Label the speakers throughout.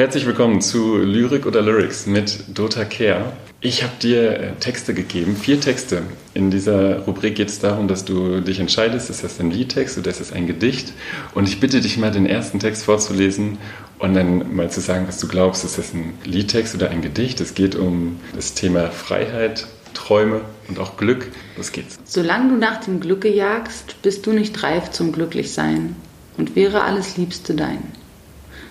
Speaker 1: Herzlich willkommen zu Lyrik oder Lyrics mit Dota Care. Ich habe dir äh, Texte gegeben, vier Texte. In dieser Rubrik geht es darum, dass du dich entscheidest, ist das ein Liedtext oder ist das ein Gedicht? Und ich bitte dich mal, den ersten Text vorzulesen und dann mal zu sagen, was du glaubst, ist das ein Liedtext oder ein Gedicht? Es geht um das Thema Freiheit, Träume und auch Glück. Los geht's.
Speaker 2: Solange du nach dem Glücke jagst, bist du nicht reif zum Glücklichsein und wäre alles Liebste dein.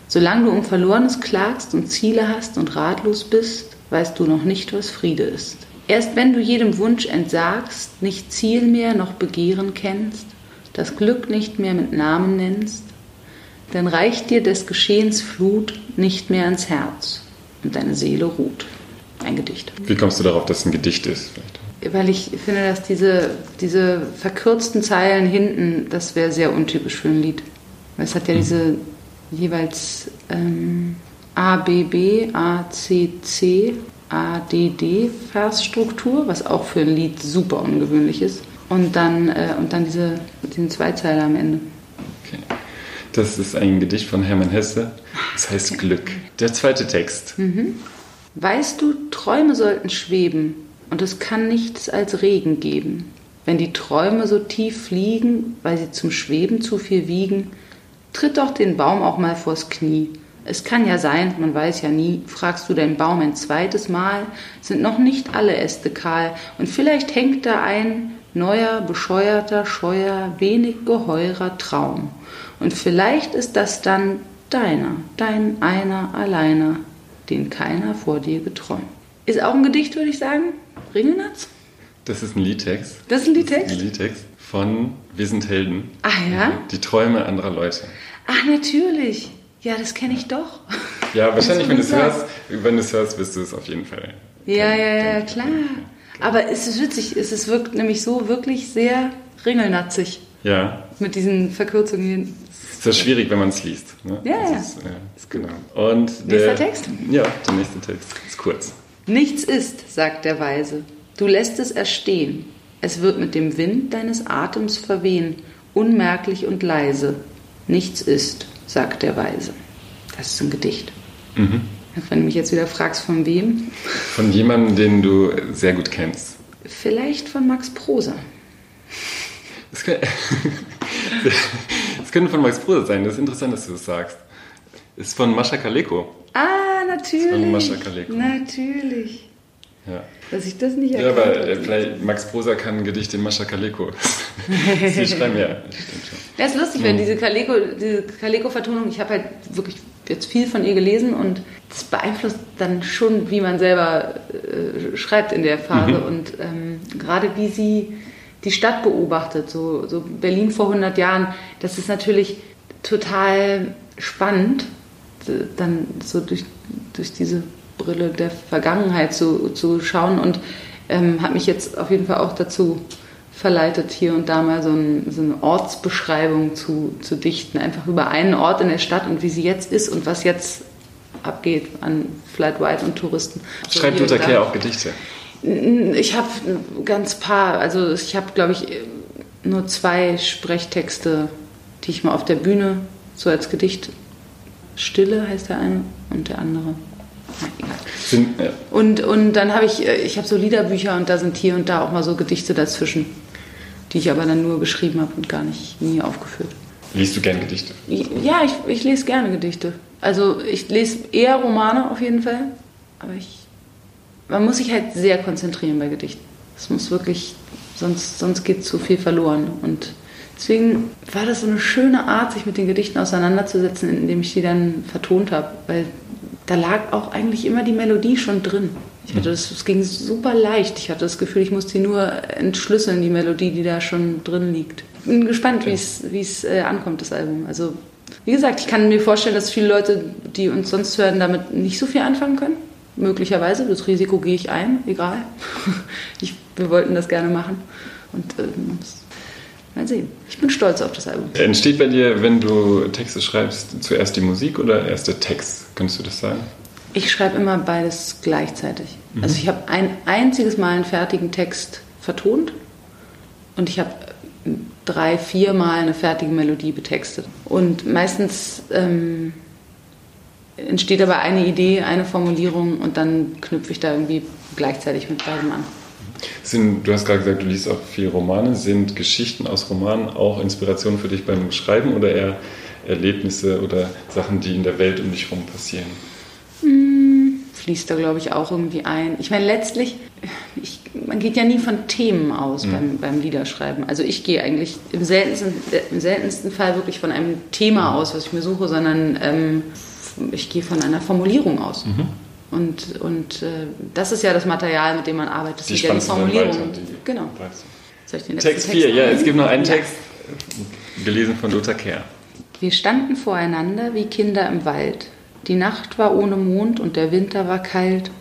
Speaker 2: Solange du um Verlorenes klagst und Ziele hast und ratlos bist, weißt du noch nicht, was Friede ist. Erst wenn du jedem Wunsch entsagst, nicht Ziel mehr noch Begehren kennst, das Glück nicht mehr mit Namen nennst, dann reicht dir des Geschehens Flut nicht mehr ans Herz und deine Seele ruht. Ein Gedicht.
Speaker 1: Wie kommst du darauf, dass es ein Gedicht ist?
Speaker 2: Weil ich finde, dass diese, diese verkürzten Zeilen hinten, das wäre sehr untypisch für ein Lied. Es hat ja mhm. diese jeweils ähm, A, B, B, A, C, C, A, D, D Versstruktur, was auch für ein Lied super ungewöhnlich ist. Und dann, äh, und dann diese, diesen Zweizeiler am Ende.
Speaker 1: Okay. Das ist ein Gedicht von Hermann Hesse. Das heißt okay. Glück. Der zweite Text.
Speaker 2: Mhm. Weißt du, Träume sollten schweben und es kann nichts als Regen geben. Wenn die Träume so tief fliegen, weil sie zum Schweben zu viel wiegen, Tritt doch den Baum auch mal vors Knie. Es kann ja sein, man weiß ja nie, fragst du den Baum ein zweites Mal, sind noch nicht alle Äste kahl und vielleicht hängt da ein neuer, bescheuerter, scheuer, wenig geheurer Traum. Und vielleicht ist das dann deiner, dein einer alleiner, den keiner vor dir geträumt. Ist auch ein Gedicht, würde ich sagen. Ringelnatz?
Speaker 1: Das ist ein Liedtext.
Speaker 2: Das ist ein Liedtext? Das ist
Speaker 1: ein Liedtext von Wir sind Helden.
Speaker 2: Ah ja?
Speaker 1: Die Träume anderer Leute.
Speaker 2: Ach, natürlich. Ja, das kenne ich doch.
Speaker 1: Ja, wahrscheinlich, wenn du es hörst, wenn du es hörst, wirst du es auf jeden Fall.
Speaker 2: Ja, ja, ja, klar. Aber es ist witzig, es wirkt nämlich so wirklich sehr ringelnatzig.
Speaker 1: Ja.
Speaker 2: Mit diesen Verkürzungen.
Speaker 1: Ist schwierig, wenn man es liest. Ne?
Speaker 2: Ja, ja.
Speaker 1: Ist, ja ist genau. Und
Speaker 2: Nächster Text?
Speaker 1: Ja, der nächste Text ist kurz.
Speaker 2: Nichts ist, sagt der Weise. Du lässt es erstehen. Es wird mit dem Wind deines Atems verwehen, unmerklich und leise. Nichts ist, sagt der Weise. Das ist ein Gedicht. Mhm. Wenn du mich jetzt wieder fragst, von wem?
Speaker 1: Von jemandem, den du sehr gut kennst.
Speaker 2: Vielleicht von Max Prosa.
Speaker 1: Das, kann, das könnte von Max Prosa sein. Das ist interessant, dass du das sagst. Ist von Mascha Kaleko.
Speaker 2: Ah, natürlich. Ist
Speaker 1: von Mascha Kaleko.
Speaker 2: Natürlich.
Speaker 1: Ja.
Speaker 2: Dass ich das nicht
Speaker 1: erkannt Ja, aber äh, vielleicht Max Prosa kann ein Gedicht in Mascha Kaleko. Sie schreiben ja.
Speaker 2: Ja, ist lustig, mhm. wenn diese Kaleko, diese Kaleko-Vertonung, ich habe halt wirklich jetzt viel von ihr gelesen und das beeinflusst dann schon, wie man selber äh, schreibt in der Phase mhm. und ähm, gerade wie sie die Stadt beobachtet, so, so Berlin vor 100 Jahren, das ist natürlich total spannend, dann so durch, durch diese Brille der Vergangenheit zu, zu schauen und ähm, hat mich jetzt auf jeden Fall auch dazu verleitet, hier und da mal so, ein, so eine Ortsbeschreibung zu, zu dichten. Einfach über einen Ort in der Stadt und wie sie jetzt ist und was jetzt abgeht an Flight White und Touristen.
Speaker 1: Schreibt Luther Kehr auch Gedichte?
Speaker 2: Ich habe ganz paar, also ich habe, glaube ich, nur zwei Sprechtexte, die ich mal auf der Bühne so als Gedicht Stille heißt der eine und der andere sind, ja. Und, und dann habe ich, äh, ich habe so Liederbücher und da sind hier und da auch mal so Gedichte dazwischen, die ich aber dann nur geschrieben habe und gar nicht nie aufgeführt.
Speaker 1: Liest du gerne Gedichte?
Speaker 2: Ja, ich, ich lese gerne Gedichte. Also ich lese eher Romane auf jeden Fall, aber ich, man muss sich halt sehr konzentrieren bei Gedichten. Es muss wirklich, sonst, sonst geht zu viel verloren. Und deswegen war das so eine schöne Art, sich mit den Gedichten auseinanderzusetzen, indem ich die dann vertont habe, weil da lag auch eigentlich immer die Melodie schon drin. Ich hatte das, es ging super leicht. Ich hatte das Gefühl, ich musste sie nur entschlüsseln, die Melodie, die da schon drin liegt. Bin gespannt, wie es, wie es äh, ankommt, das Album. Also, wie gesagt, ich kann mir vorstellen, dass viele Leute, die uns sonst hören, damit nicht so viel anfangen können. Möglicherweise. Das Risiko gehe ich ein, egal. Ich, wir wollten das gerne machen. Und ähm, Mal sehen. Ich bin stolz auf das Album.
Speaker 1: Entsteht bei dir, wenn du Texte schreibst, zuerst die Musik oder erst der Text? Könntest du das sagen?
Speaker 2: Ich schreibe immer beides gleichzeitig. Mhm. Also ich habe ein einziges Mal einen fertigen Text vertont und ich habe drei, vier Mal eine fertige Melodie betextet. Und meistens ähm, entsteht aber eine Idee, eine Formulierung und dann knüpfe ich da irgendwie gleichzeitig mit beidem an.
Speaker 1: Sind, du hast gerade gesagt, du liest auch viel Romane. Sind Geschichten aus Romanen auch Inspiration für dich beim Schreiben oder eher Erlebnisse oder Sachen, die in der Welt um dich herum passieren?
Speaker 2: Hm, fließt da, glaube ich, auch irgendwie ein. Ich meine, letztlich, ich, man geht ja nie von Themen aus mhm. beim, beim Liederschreiben. Also ich gehe eigentlich im seltensten, im seltensten Fall wirklich von einem Thema aus, was ich mir suche, sondern ähm, ich gehe von einer Formulierung aus. Mhm. Und, und äh, das ist ja das Material, mit dem man arbeitet. Das
Speaker 1: die sind ja die Formulierungen.
Speaker 2: Genau.
Speaker 1: Soll ich den Text 4, ja, es gibt noch einen Text, gelesen von Lothar Kehr.
Speaker 2: Wir standen voreinander wie Kinder im Wald. Die Nacht war ohne Mond und der Winter war kalt.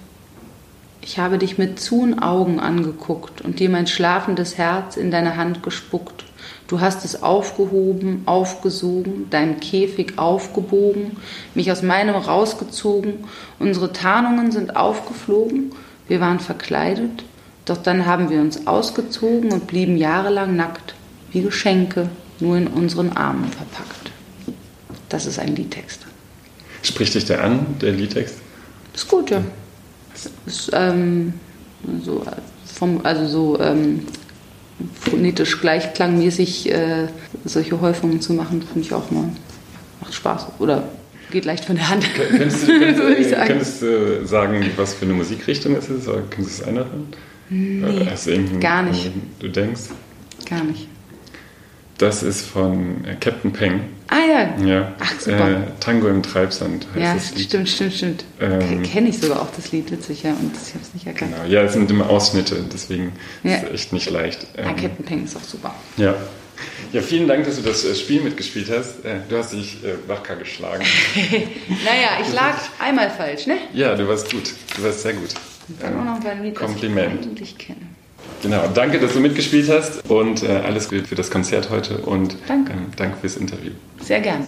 Speaker 2: Ich habe dich mit zuen Augen angeguckt und dir mein schlafendes Herz in deine Hand gespuckt. Du hast es aufgehoben, aufgesogen, deinen Käfig aufgebogen, mich aus meinem rausgezogen, unsere Tarnungen sind aufgeflogen, wir waren verkleidet, doch dann haben wir uns ausgezogen und blieben jahrelang nackt, wie Geschenke, nur in unseren Armen verpackt. Das ist ein Liedtext.
Speaker 1: Spricht dich der an, der Liedtext?
Speaker 2: Ist gut, ja. Ist, ähm, so, vom, also so ähm, phonetisch gleichklangmäßig äh, solche Häufungen zu machen, finde ich auch mal, macht Spaß. Oder geht leicht von der Hand.
Speaker 1: Könntest du, könntest, sagen. könntest du sagen, was für eine Musikrichtung es ist? Oder könntest du es einordnen?
Speaker 2: Nee, gar nicht.
Speaker 1: Du denkst?
Speaker 2: Gar nicht.
Speaker 1: Das ist von äh, Captain Peng.
Speaker 2: Ah ja.
Speaker 1: ja.
Speaker 2: Ach super. Äh,
Speaker 1: Tango im Treibsand
Speaker 2: heißt ja, das Lied. stimmt, stimmt, stimmt. Ähm, Kenne ich sogar auch das Lied witzig, ja, und ich habe es nicht erkannt.
Speaker 1: Genau, ja, es sind immer Ausschnitte, deswegen ja. ist es echt nicht leicht.
Speaker 2: Ähm, ja, Captain Peng ist auch super.
Speaker 1: Ja. Ja, vielen Dank, dass du das äh, Spiel mitgespielt hast. Äh, du hast dich äh, wacker geschlagen.
Speaker 2: naja, ich lag einmal falsch, ne?
Speaker 1: Ja, du warst gut. Du warst sehr gut.
Speaker 2: Und dann ähm, auch noch beim Lied,
Speaker 1: Kompliment.
Speaker 2: das ich eigentlich kenne.
Speaker 1: Genau, danke, dass du mitgespielt hast und äh, alles Gute für das Konzert heute und
Speaker 2: danke,
Speaker 1: ähm, danke fürs Interview.
Speaker 2: Sehr gern.